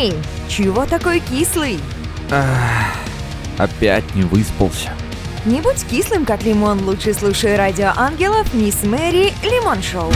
Эй, чего такой кислый? Ах, опять не выспался. Не будь кислым, как лимон, лучше слушай радио ангелов Мисс Мэри Лимон Шоу.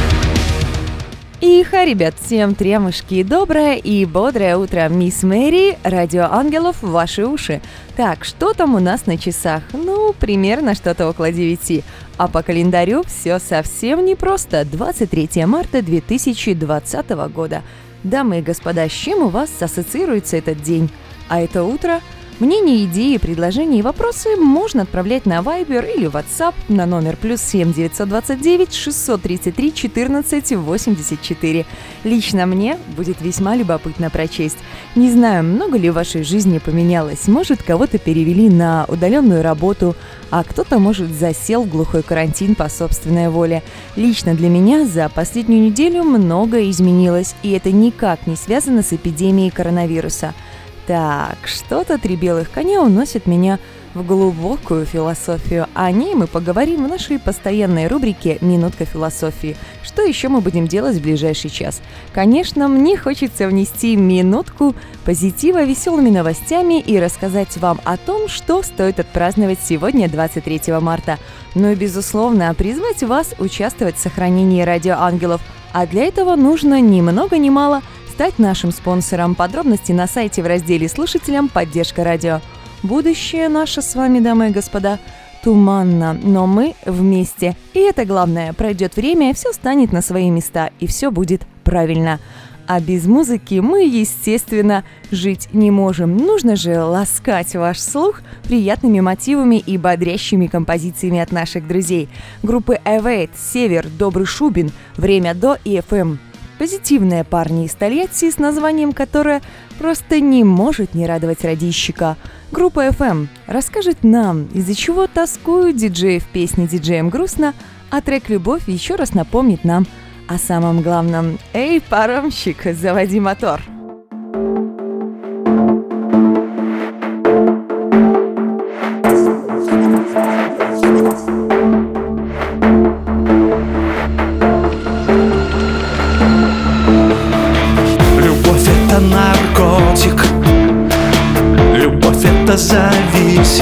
Иха, ребят, всем тремушки, доброе и бодрое утро, мисс Мэри, радио ангелов в ваши уши. Так, что там у нас на часах? Ну, примерно что-то около 9. А по календарю все совсем непросто. 23 марта 2020 года. Дамы и господа, с чем у вас ассоциируется этот день? А это утро – Мнения, идеи, предложения и вопросы можно отправлять на Viber или WhatsApp на номер плюс 7 929 633 14 84. Лично мне будет весьма любопытно прочесть. Не знаю, много ли в вашей жизни поменялось. Может, кого-то перевели на удаленную работу, а кто-то, может, засел в глухой карантин по собственной воле. Лично для меня за последнюю неделю многое изменилось, и это никак не связано с эпидемией коронавируса – так, что-то три белых коня уносит меня в глубокую философию. О ней мы поговорим в нашей постоянной рубрике «Минутка философии». Что еще мы будем делать в ближайший час? Конечно, мне хочется внести минутку позитива веселыми новостями и рассказать вам о том, что стоит отпраздновать сегодня, 23 марта. Ну и, безусловно, призвать вас участвовать в сохранении радиоангелов. А для этого нужно ни много ни мало – стать нашим спонсором. Подробности на сайте в разделе «Слушателям. Поддержка радио». Будущее наше с вами, дамы и господа, туманно, но мы вместе. И это главное, пройдет время, все станет на свои места, и все будет правильно. А без музыки мы, естественно, жить не можем. Нужно же ласкать ваш слух приятными мотивами и бодрящими композициями от наших друзей. Группы Эвейт, Север, Добрый Шубин, Время до и FM. Позитивные парни из Тольятти с названием которое просто не может не радовать радищика. Группа FM расскажет нам, из-за чего тоскуют диджеи в песне «Диджеем грустно», а трек «Любовь» еще раз напомнит нам о самом главном. Эй, паромщик, заводи мотор!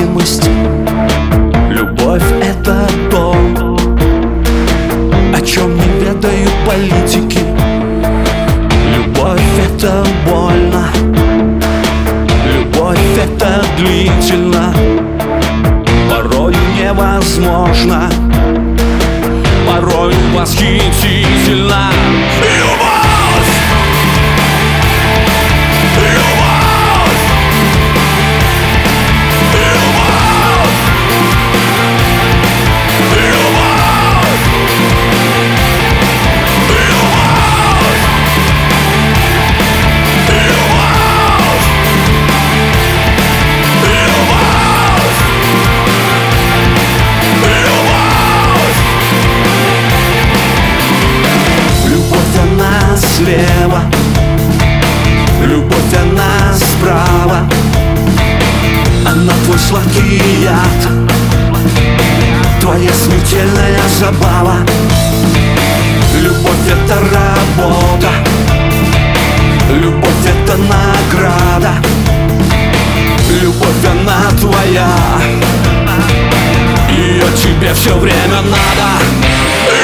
Watching with слева. Любовь, она справа. Она твой сладкий яд. Твоя смертельная забава. Любовь это работа. Любовь это награда. Любовь она твоя. Ее тебе все время надо.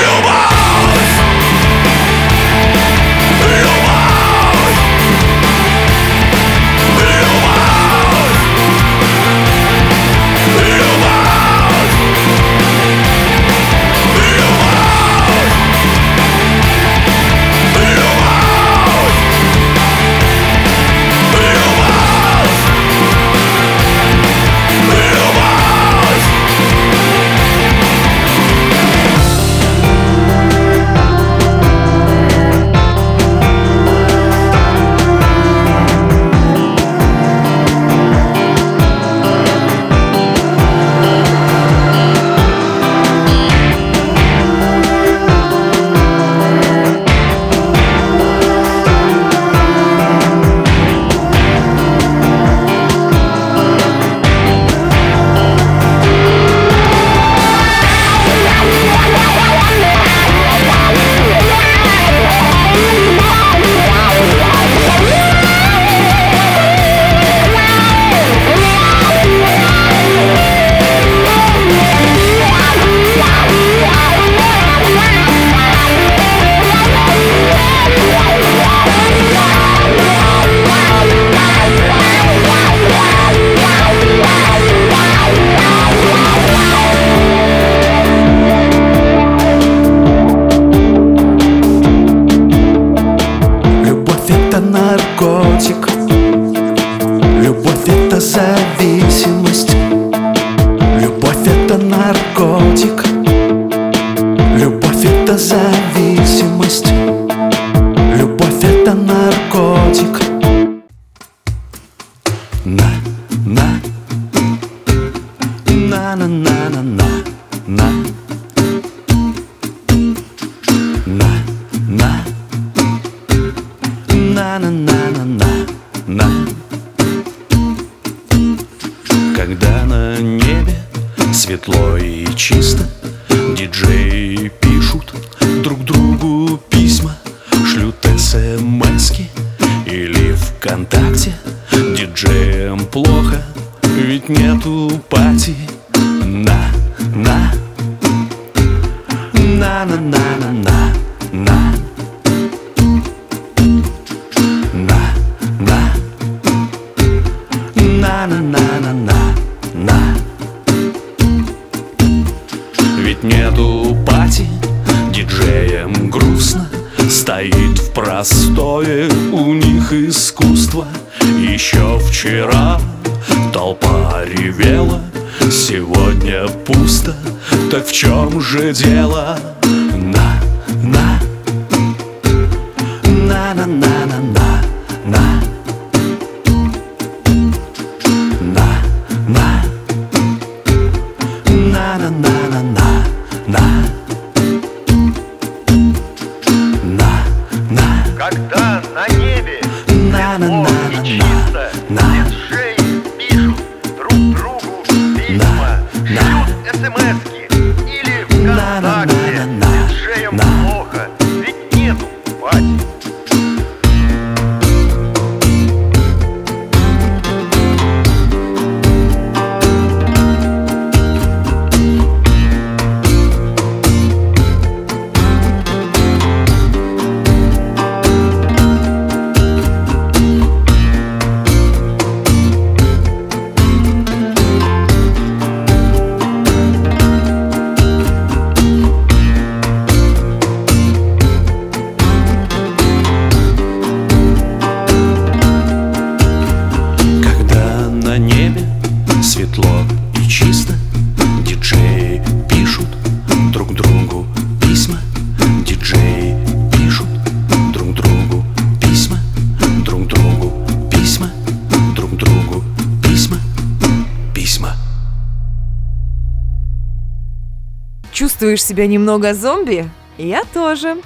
Чувствуешь себя немного зомби? Я тоже.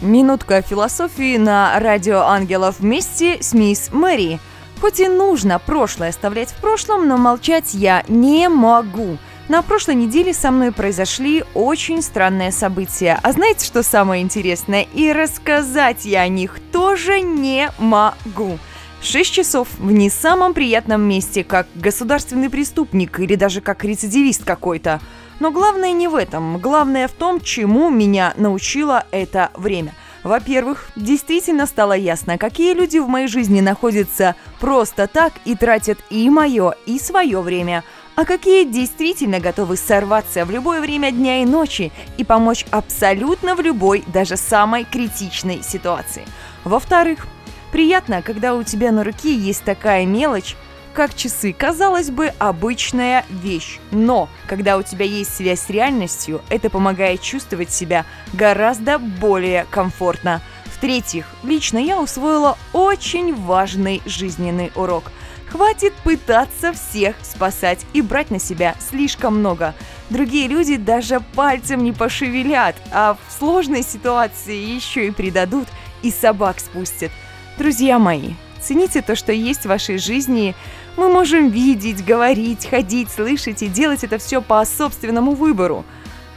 Минутка философии на радио ангелов вместе с мисс Мэри. Хоть и нужно прошлое оставлять в прошлом, но молчать я не могу. На прошлой неделе со мной произошли очень странные события. А знаете, что самое интересное? И рассказать я о них тоже не могу. Шесть часов в не самом приятном месте, как государственный преступник или даже как рецидивист какой-то. Но главное не в этом. Главное в том, чему меня научило это время. Во-первых, действительно стало ясно, какие люди в моей жизни находятся просто так и тратят и мое, и свое время, а какие действительно готовы сорваться в любое время дня и ночи и помочь абсолютно в любой, даже самой критичной ситуации. Во-вторых, приятно, когда у тебя на руке есть такая мелочь, как часы, казалось бы, обычная вещь. Но, когда у тебя есть связь с реальностью, это помогает чувствовать себя гораздо более комфортно. В-третьих, лично я усвоила очень важный жизненный урок. Хватит пытаться всех спасать и брать на себя слишком много. Другие люди даже пальцем не пошевелят, а в сложной ситуации еще и предадут и собак спустят. Друзья мои, цените то, что есть в вашей жизни. Мы можем видеть, говорить, ходить, слышать и делать это все по собственному выбору.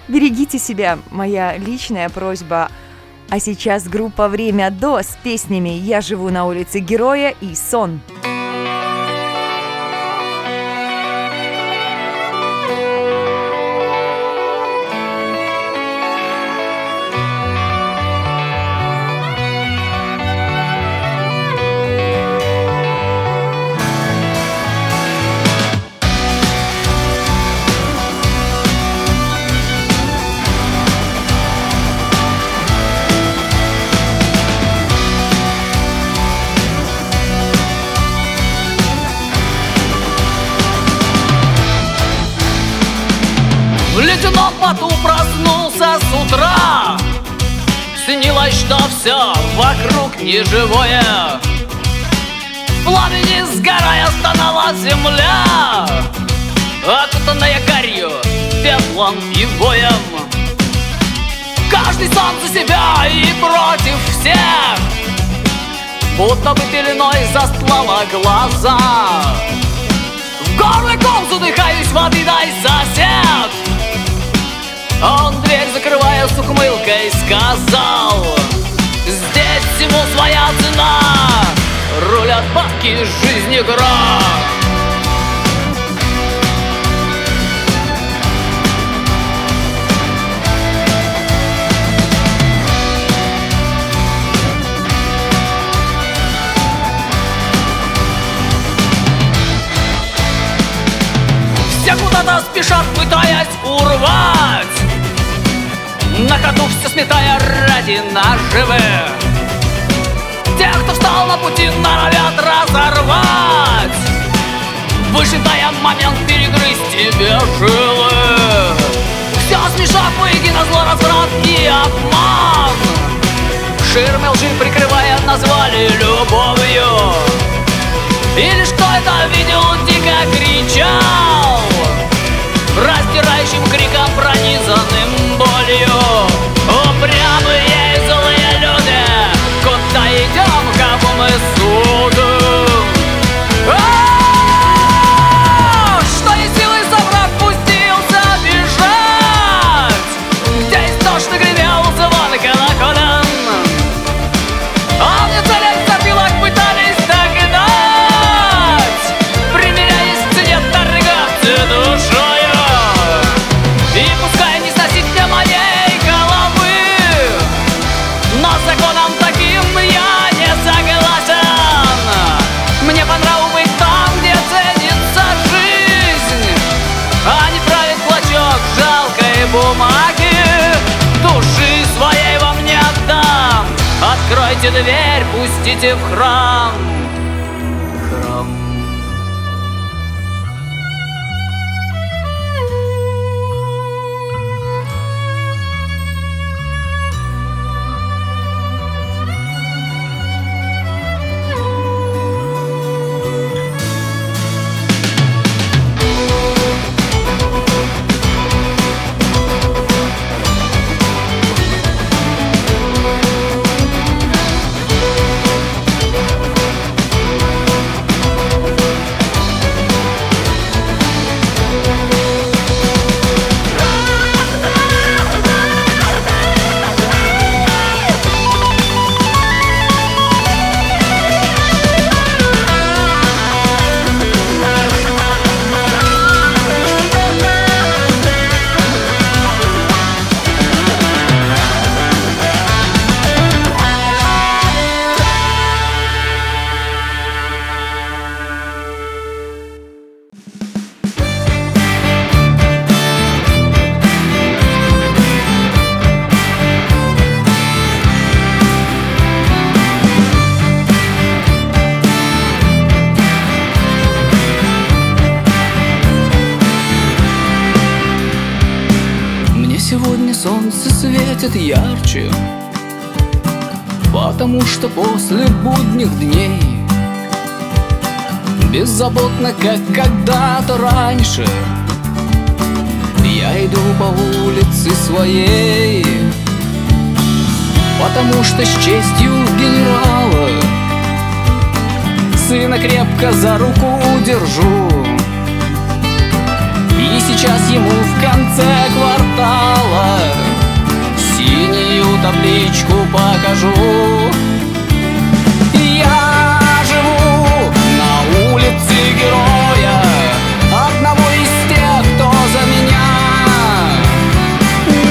Берегите себя, моя личная просьба. А сейчас группа «Время до» с песнями «Я живу на улице Героя» и «Сон». В ледяном поту проснулся с утра. Снилось, что все вокруг неживое. Пламени сгорая стонала земля. Окутанная горью, пеплом и воем. Каждый сам за себя и против всех. Будто бы пеленой застлала глаза. В горле ком задыхаюсь, воды дай сосед Он дверь закрывая с ухмылкой сказал Здесь всему своя цена Рулят бабки, жизнь игра спешат, пытаясь урвать На ходу все сметая ради наживы Тех, кто встал на пути, норовят разорвать. Выжидая момент перегрызть тебе жилы. Все смешав воедино зло, разврат и обман. Ширмы лжи прикрывая назвали любовью. И лишь кто это видел, дико кричал Упрямые в Храм светит ярче Потому что после будних дней Беззаботно, как когда-то раньше Я иду по улице своей Потому что с честью генерала Сына крепко за руку держу. И сейчас ему в конце квартала Синюю табличку покажу. Я живу на улице героя Одного из тех, кто за меня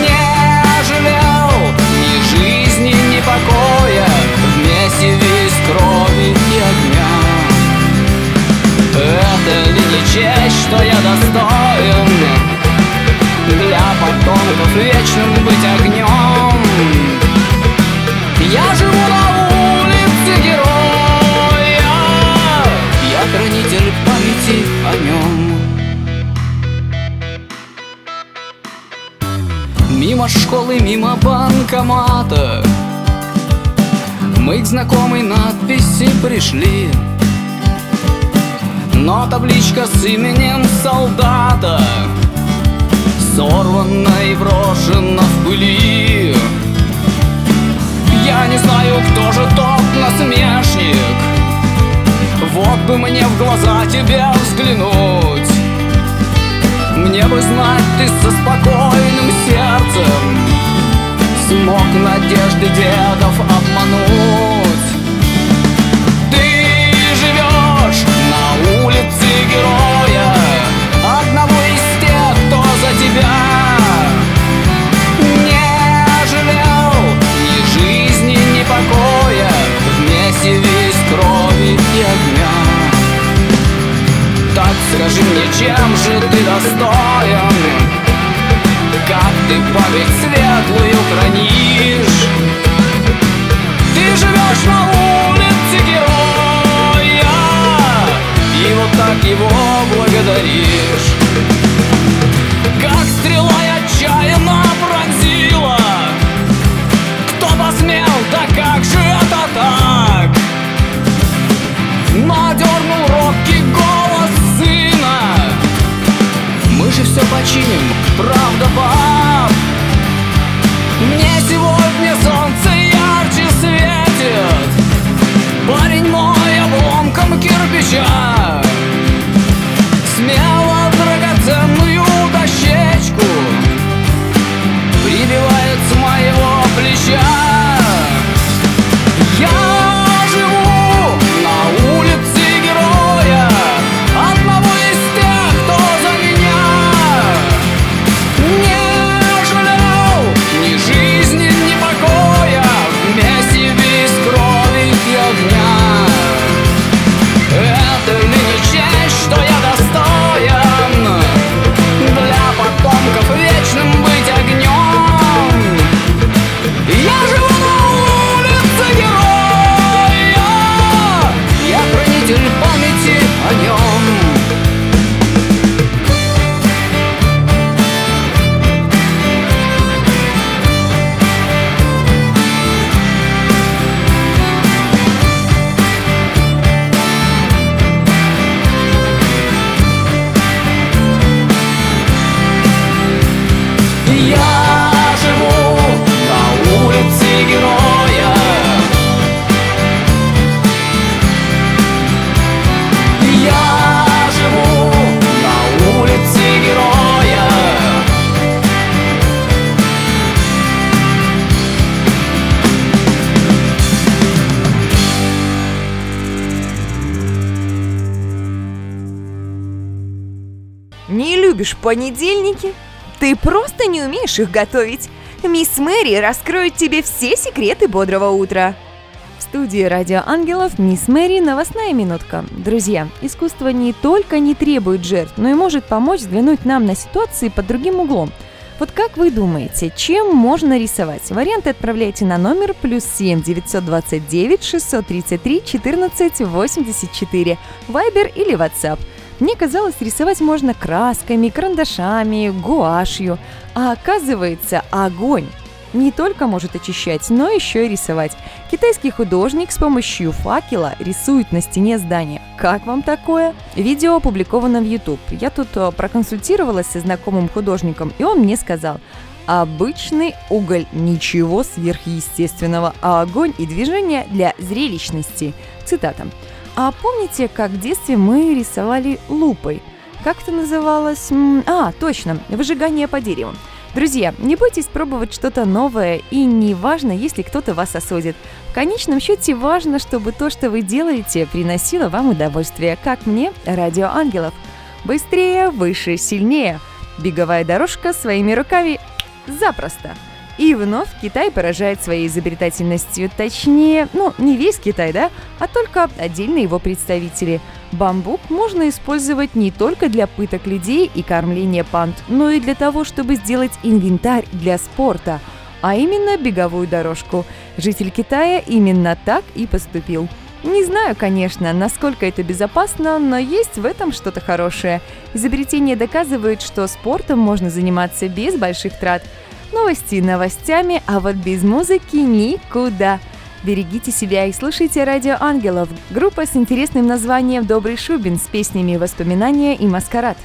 Не жалел. Ни жизни, ни покоя Вместе весь крови и огня. Это не честь, что я достоин. Для потомков вечным быть огнем Школы, мимо банкомата. Мы к знакомой надписи пришли. Но табличка с именем солдата Сорвана и брошена в пыли. Я не знаю, кто же тот насмешник. Вот бы мне в глаза тебя взглянуть мне бы знать, ты со спокойным сердцем Смог надежды дедов обмануть. Скажи мне, чем же ты достоин? Как ты память светлую хранишь? Ты живешь на улице героя И вот так его благодаришь. Как стрела отчаянно починим, правда, пап? Понедельники? Ты просто не умеешь их готовить. Мисс Мэри раскроет тебе все секреты бодрого утра. В студии Радио Ангелов Мисс Мэри новостная минутка. Друзья, искусство не только не требует жертв, но и может помочь взглянуть нам на ситуации под другим углом. Вот как вы думаете, чем можно рисовать? Варианты отправляйте на номер плюс 7 929 633 14 84, Вайбер или WhatsApp. Мне казалось, рисовать можно красками, карандашами, гуашью. А оказывается, огонь не только может очищать, но еще и рисовать. Китайский художник с помощью факела рисует на стене здания. Как вам такое? Видео опубликовано в YouTube. Я тут э, проконсультировалась со знакомым художником, и он мне сказал, Обычный уголь, ничего сверхъестественного, а огонь и движение для зрелищности. Цитата. А помните, как в детстве мы рисовали лупой? Как это называлось? А, точно, выжигание по дереву. Друзья, не бойтесь пробовать что-то новое, и не важно, если кто-то вас осудит. В конечном счете важно, чтобы то, что вы делаете, приносило вам удовольствие, как мне, Радио Ангелов. Быстрее, выше, сильнее. Беговая дорожка своими руками запросто. И вновь Китай поражает своей изобретательностью. Точнее, ну, не весь Китай, да, а только отдельные его представители. Бамбук можно использовать не только для пыток людей и кормления панд, но и для того, чтобы сделать инвентарь для спорта, а именно беговую дорожку. Житель Китая именно так и поступил. Не знаю, конечно, насколько это безопасно, но есть в этом что-то хорошее. Изобретение доказывает, что спортом можно заниматься без больших трат. Новости новостями, а вот без музыки никуда. Берегите себя и слушайте Радио Ангелов. Группа с интересным названием «Добрый Шубин» с песнями «Воспоминания» и «Маскарад».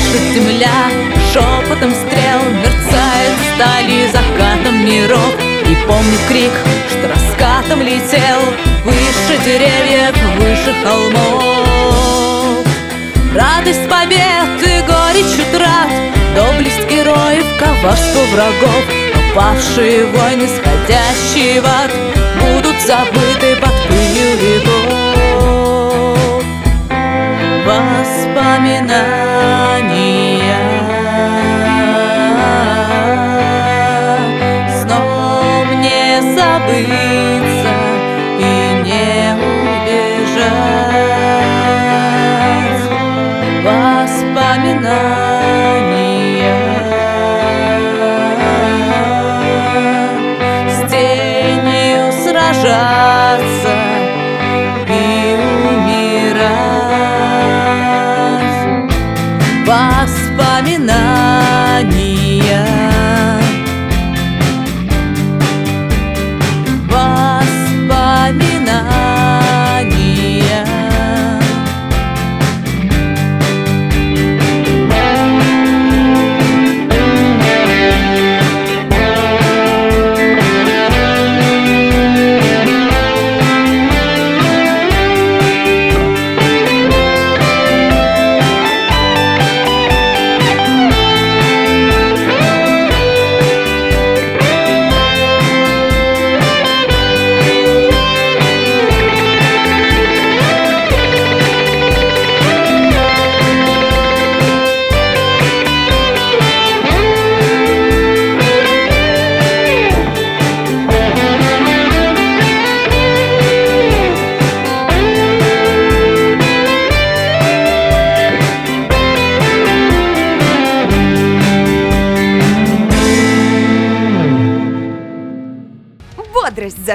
Дышит земля шепотом стрел Мерцает стали закатом миров. И помню крик, что раскатом летел Выше деревьев, выше холмов. Радость побед и горечь утрат Доблесть героев, коварство врагов. Но павшие войны, сходящие в ад Будут забыты под пылью веков Воспоминания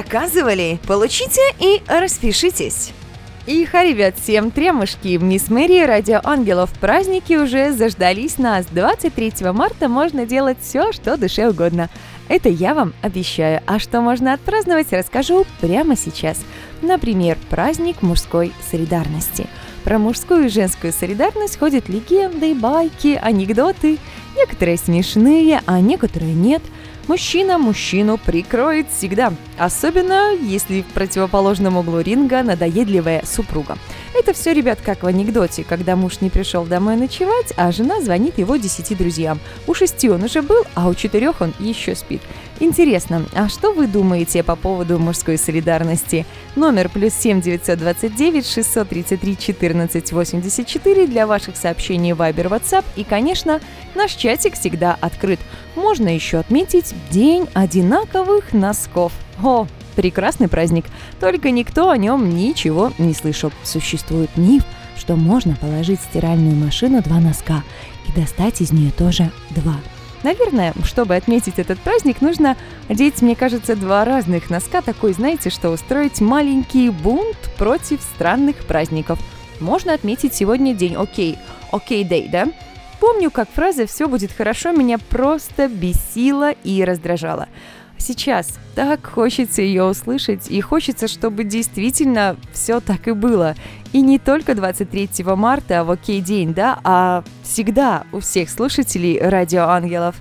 заказывали? Получите и распишитесь. Иха, ребят, всем тремушки! Мисс Мэри, Радио Ангелов, праздники уже заждались нас. 23 марта можно делать все, что душе угодно. Это я вам обещаю. А что можно отпраздновать, расскажу прямо сейчас. Например, праздник мужской солидарности. Про мужскую и женскую солидарность ходят легенды, байки, анекдоты. Некоторые смешные, а некоторые нет. Мужчина мужчину прикроет всегда, особенно если в противоположном углу ринга надоедливая супруга. Это все, ребят, как в анекдоте, когда муж не пришел домой ночевать, а жена звонит его десяти друзьям. У шести он уже был, а у четырех он еще спит. Интересно, а что вы думаете по поводу мужской солидарности? Номер плюс 7 929 633 14 84 для ваших сообщений в Viber, WhatsApp и, конечно, наш чатик всегда открыт. Можно еще отметить День одинаковых носков. О, прекрасный праздник, только никто о нем ничего не слышал. Существует миф, что можно положить в стиральную машину два носка и достать из нее тоже два. Наверное, чтобы отметить этот праздник, нужно одеть, мне кажется, два разных носка, такой, знаете, что устроить маленький бунт против странных праздников. Можно отметить сегодня день окей, окей дей, да? Помню, как фраза «все будет хорошо» меня просто бесила и раздражала. Сейчас так хочется ее услышать, и хочется, чтобы действительно все так и было. И не только 23 марта в окей день, да, а всегда у всех слушателей Радио Ангелов.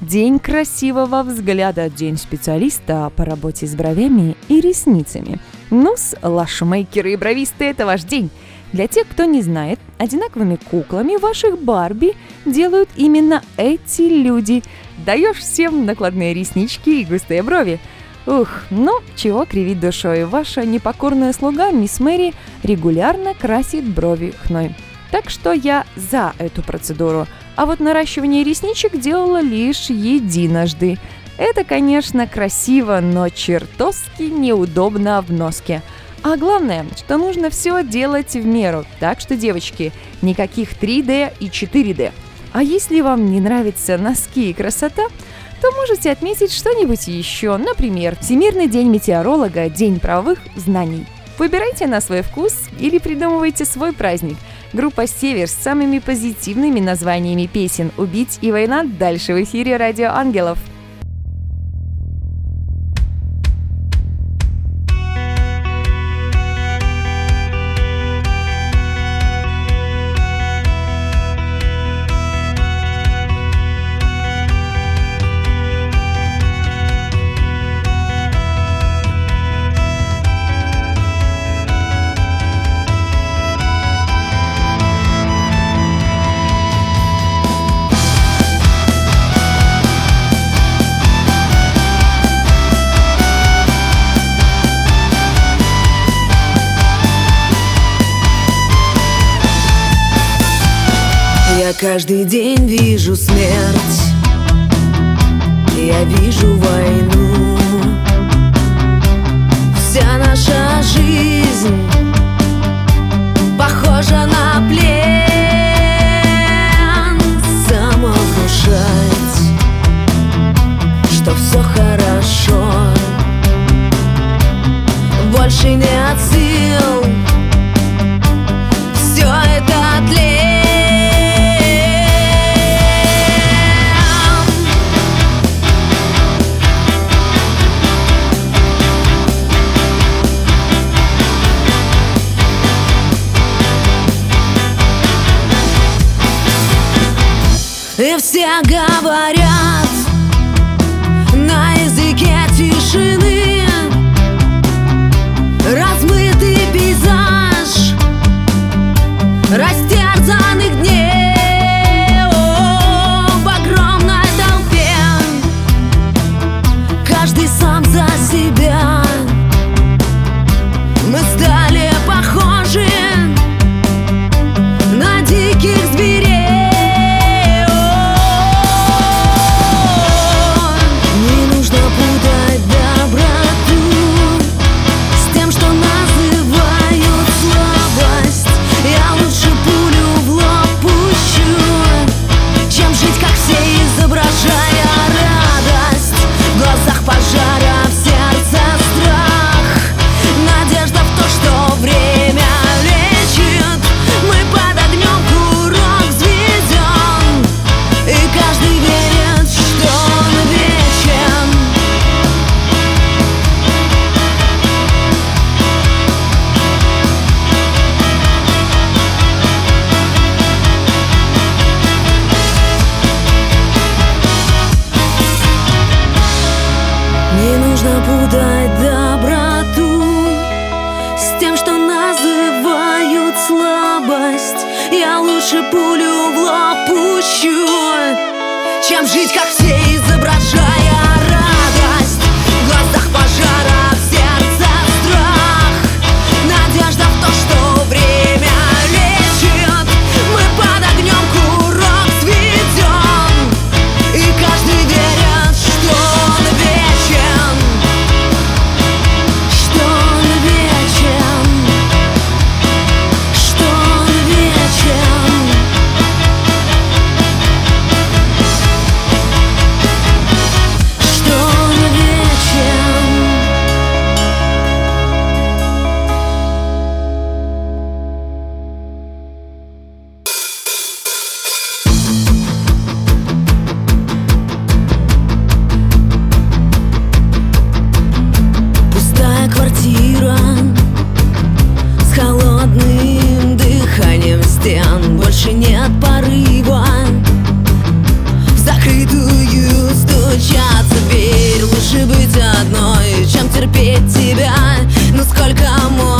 День красивого взгляда, день специалиста по работе с бровями и ресницами. Ну-с, лашмейкеры и бровисты – это ваш день. Для тех, кто не знает, одинаковыми куклами ваших Барби делают именно эти люди. Даешь всем накладные реснички и густые брови. Ух, ну, чего кривить душой. Ваша непокорная слуга, мисс Мэри, регулярно красит брови хной. Так что я за эту процедуру. А вот наращивание ресничек делала лишь единожды. Это, конечно, красиво, но чертовски неудобно в носке. А главное, что нужно все делать в меру. Так что, девочки, никаких 3D и 4D. А если вам не нравятся носки и красота, то можете отметить что-нибудь еще, например, Всемирный день метеоролога, День правовых знаний. Выбирайте на свой вкус или придумывайте свой праздник. Группа «Север» с самыми позитивными названиями песен «Убить» и «Война» дальше в эфире «Радио Ангелов». Я каждый день вижу смерть. Я вижу войну. Вся наша жизнь Похожа на плен. Самовнушать Что все хорошо. Больше нет сил Все говорят одной. Чем терпеть тебя, но сколько можно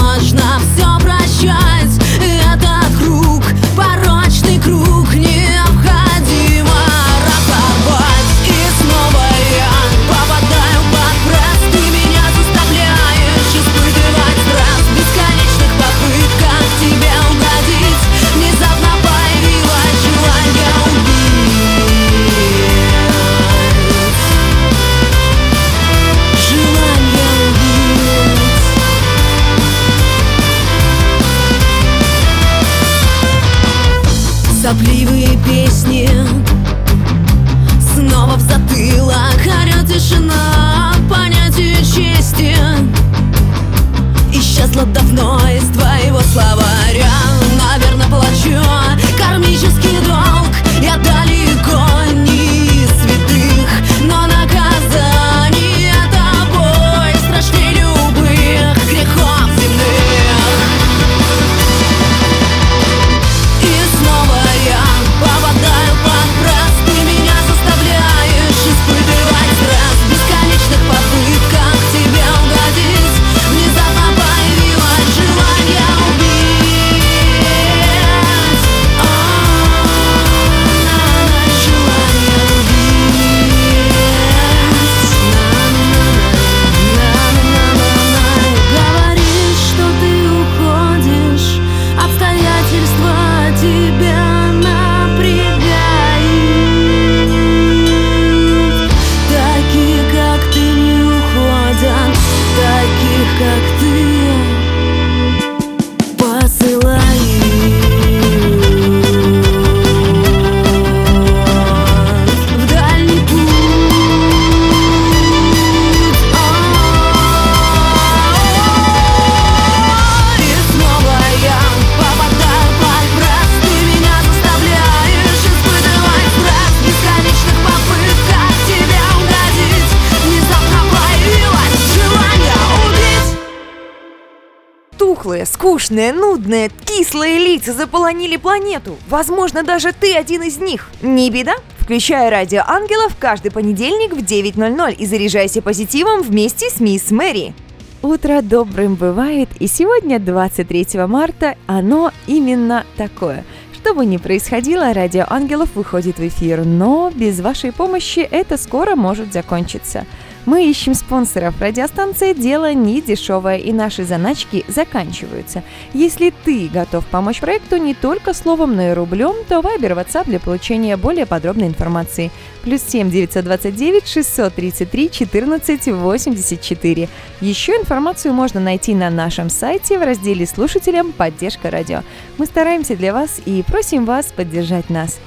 скучные, нудные, кислые лица заполонили планету. Возможно, даже ты один из них. Не беда. Включай радио ангелов каждый понедельник в 9.00 и заряжайся позитивом вместе с мисс Мэри. Утро добрым бывает, и сегодня, 23 марта, оно именно такое. Что бы ни происходило, Радио Ангелов выходит в эфир, но без вашей помощи это скоро может закончиться. Мы ищем спонсоров. Радиостанция «Дело не дешевое» и наши заначки заканчиваются. Если ты готов помочь проекту не только словом, но и рублем, то Вайбер, WhatsApp для получения более подробной информации. Плюс 7 929 633 14 84. Еще информацию можно найти на нашем сайте в разделе «Слушателям. Поддержка радио». Мы стараемся для вас и просим вас поддержать нас.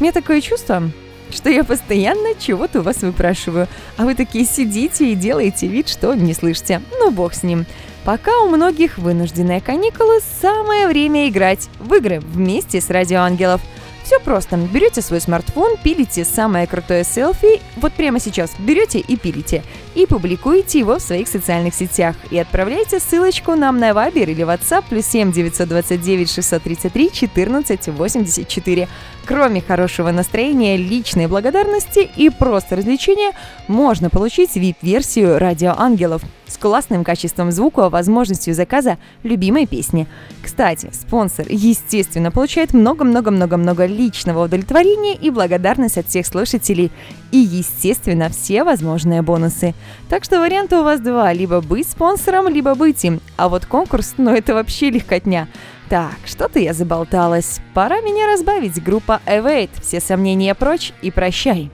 У меня такое чувство, что я постоянно чего-то у вас выпрашиваю, а вы такие сидите и делаете вид, что не слышите. Ну, бог с ним. Пока у многих вынужденные каникулы, самое время играть в игры вместе с Радио Ангелов. Все просто. Берете свой смартфон, пилите самое крутое селфи, вот прямо сейчас берете и пилите, и публикуете его в своих социальных сетях, и отправляйте ссылочку нам на Viber или WhatsApp плюс 7 929 633 14 84. Кроме хорошего настроения, личной благодарности и просто развлечения, можно получить VIP-версию «Радио Ангелов» с классным качеством звука, возможностью заказа любимой песни. Кстати, спонсор, естественно, получает много-много-много-много личного удовлетворения и благодарность от всех слушателей. И, естественно, все возможные бонусы. Так что варианты у вас два. Либо быть спонсором, либо быть им. А вот конкурс, ну это вообще легкотня. Так, что-то я заболталась. Пора меня разбавить. Группа Evade. Все сомнения прочь и прощай.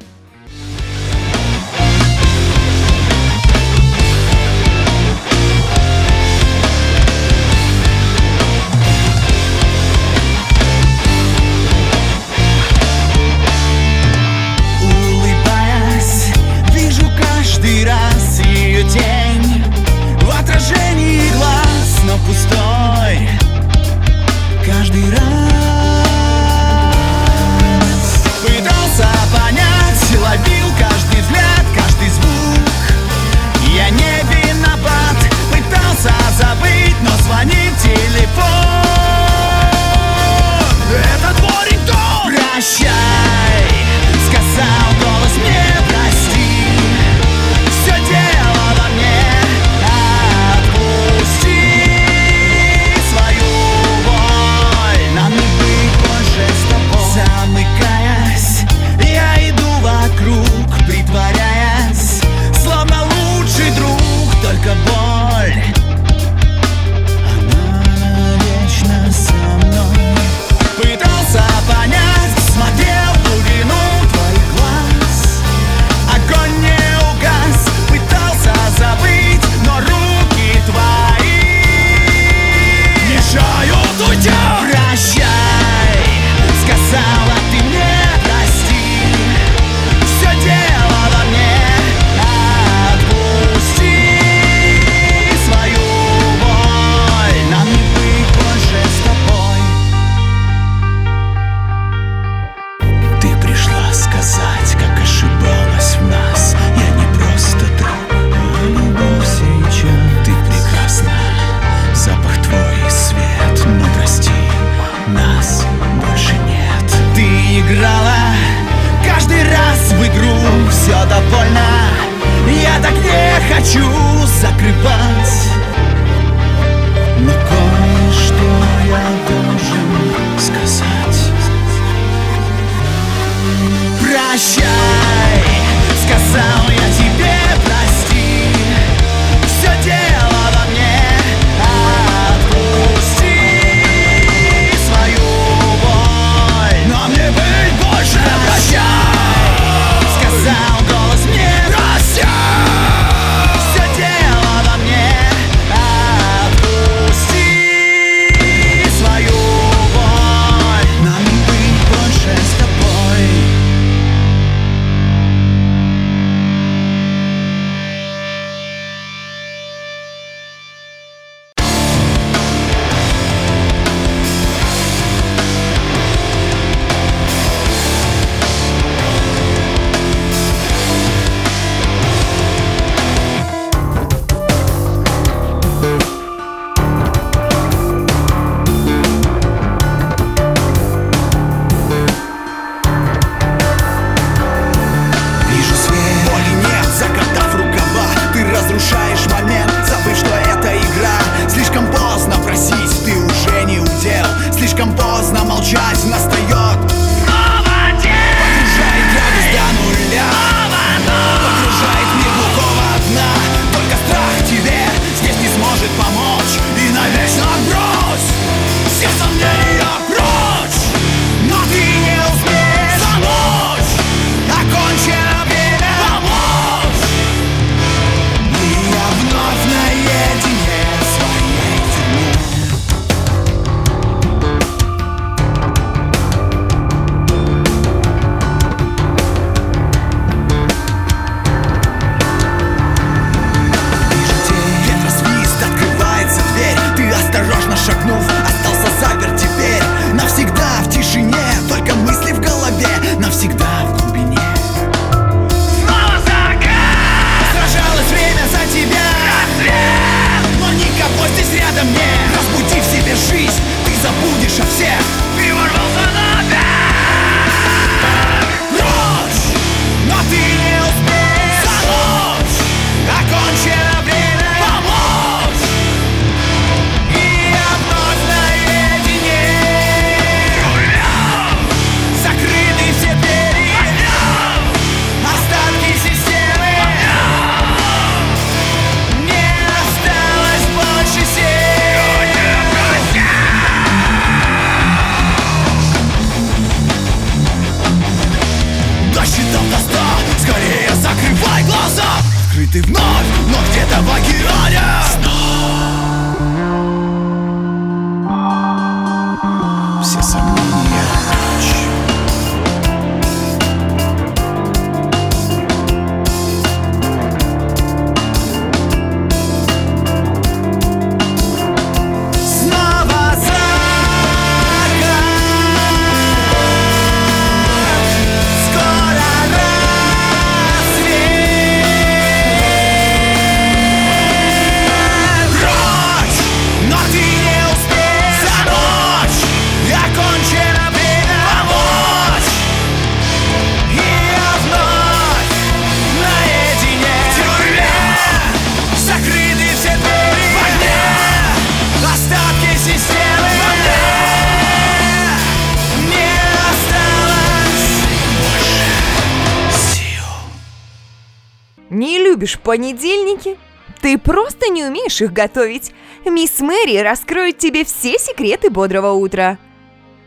понедельники? Ты просто не умеешь их готовить. Мисс Мэри раскроет тебе все секреты бодрого утра.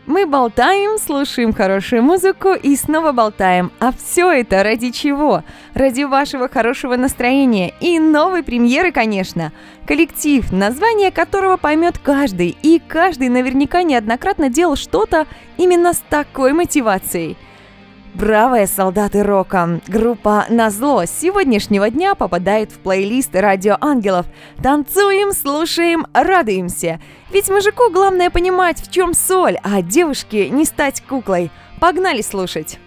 Мы болтаем, слушаем хорошую музыку и снова болтаем. А все это ради чего? Ради вашего хорошего настроения и новой премьеры, конечно. Коллектив, название которого поймет каждый, и каждый наверняка неоднократно делал что-то именно с такой мотивацией – Бравые солдаты рока. Группа «Назло» с сегодняшнего дня попадает в плейлист «Радио Ангелов». Танцуем, слушаем, радуемся. Ведь мужику главное понимать, в чем соль, а девушке не стать куклой. Погнали слушать!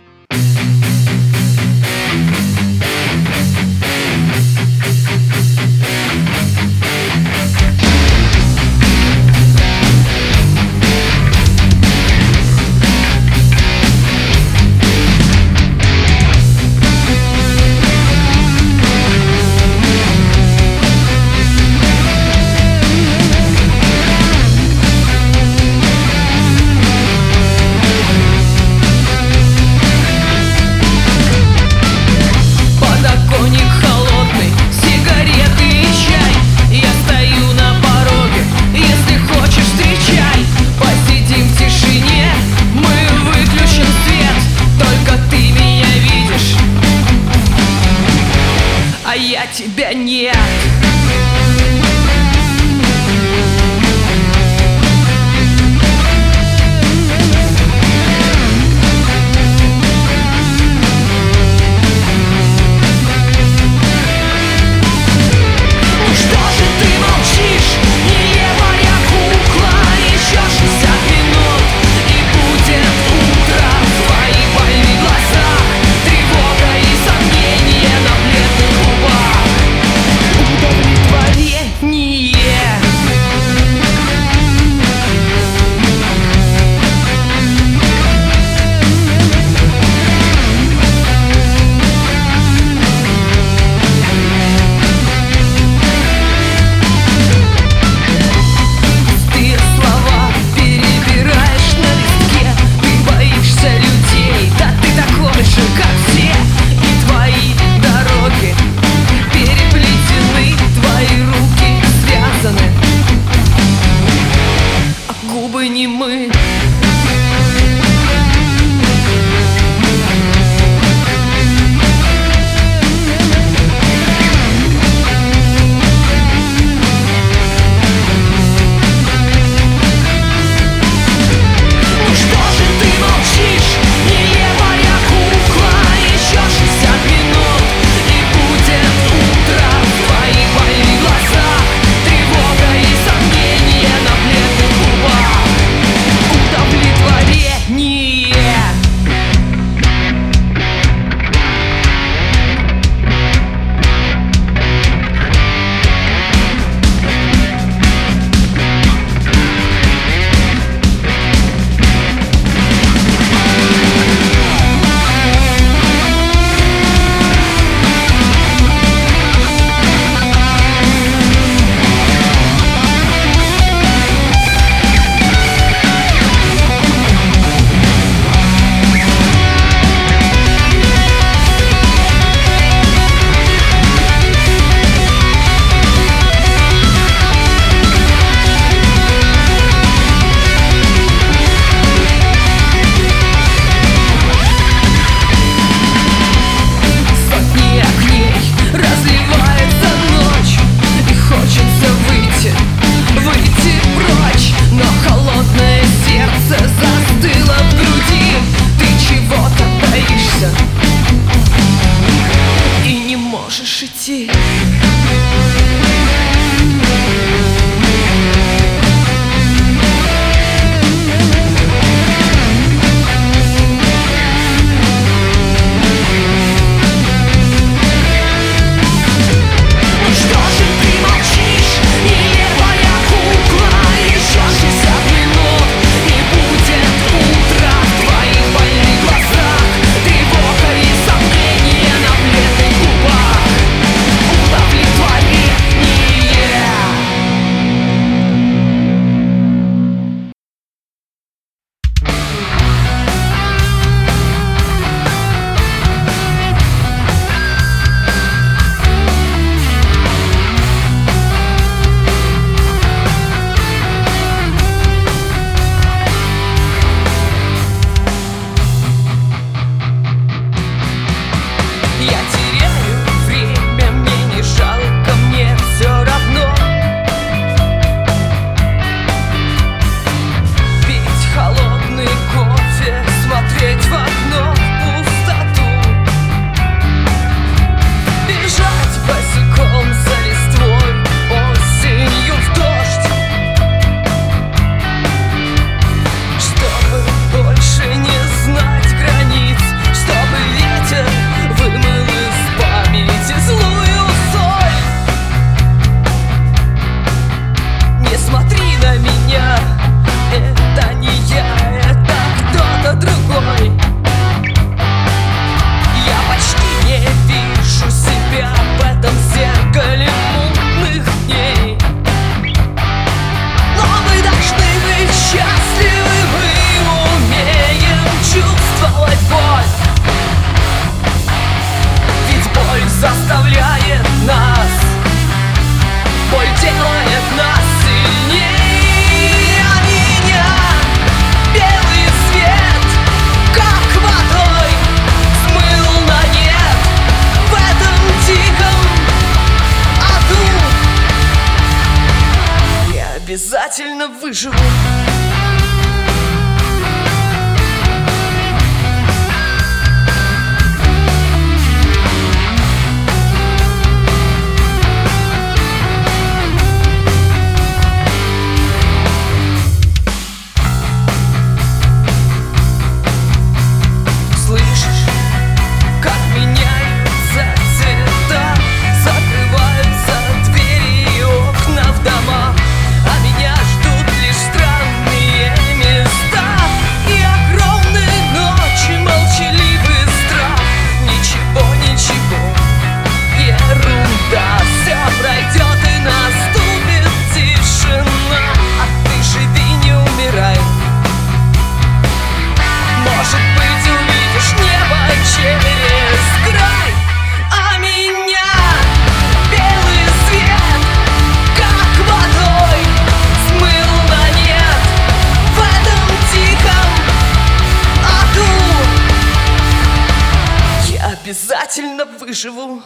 Обязательно выживу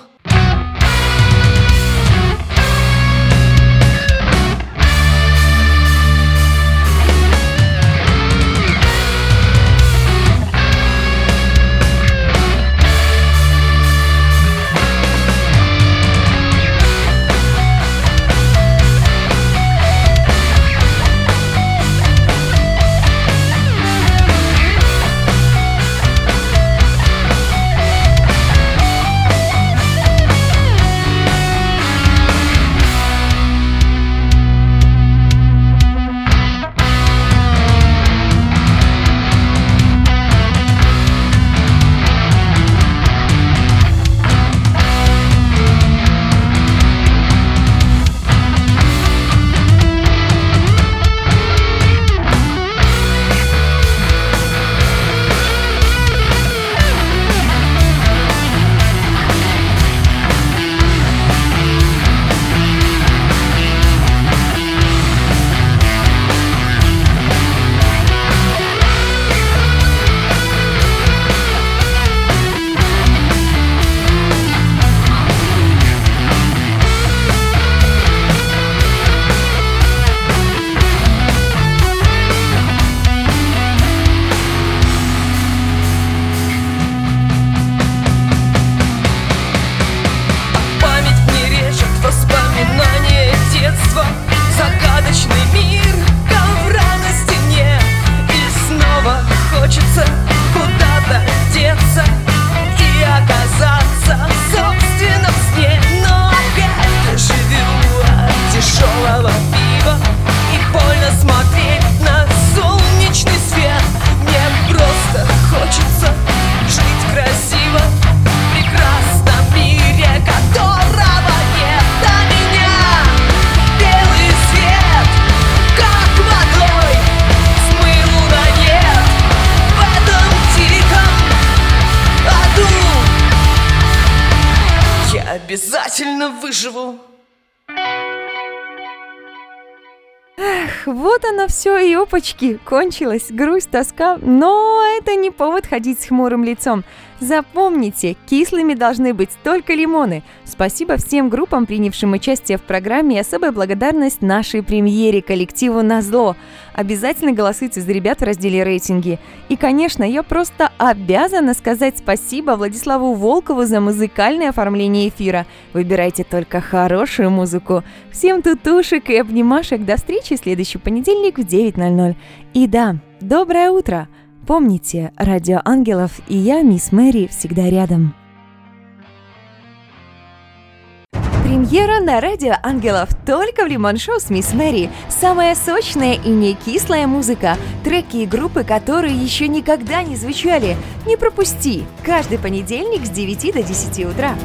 вот оно все, и опачки, кончилась грусть, тоска, но это не повод ходить с хмурым лицом. Запомните, кислыми должны быть только лимоны. Спасибо всем группам, принявшим участие в программе, и особая благодарность нашей премьере, коллективу «Назло». Обязательно голосуйте за ребят в разделе рейтинги. И, конечно, я просто обязана сказать спасибо Владиславу Волкову за музыкальное оформление эфира. Выбирайте только хорошую музыку. Всем тутушек и обнимашек. До встречи в следующий понедельник в 9.00. И да, доброе утро! Помните, Радио Ангелов и я, мисс Мэри, всегда рядом. Премьера на Радио Ангелов только в Лимон Шоу с Мисс Мэри. Самая сочная и не кислая музыка. Треки и группы, которые еще никогда не звучали. Не пропусти! Каждый понедельник с 9 до 10 утра.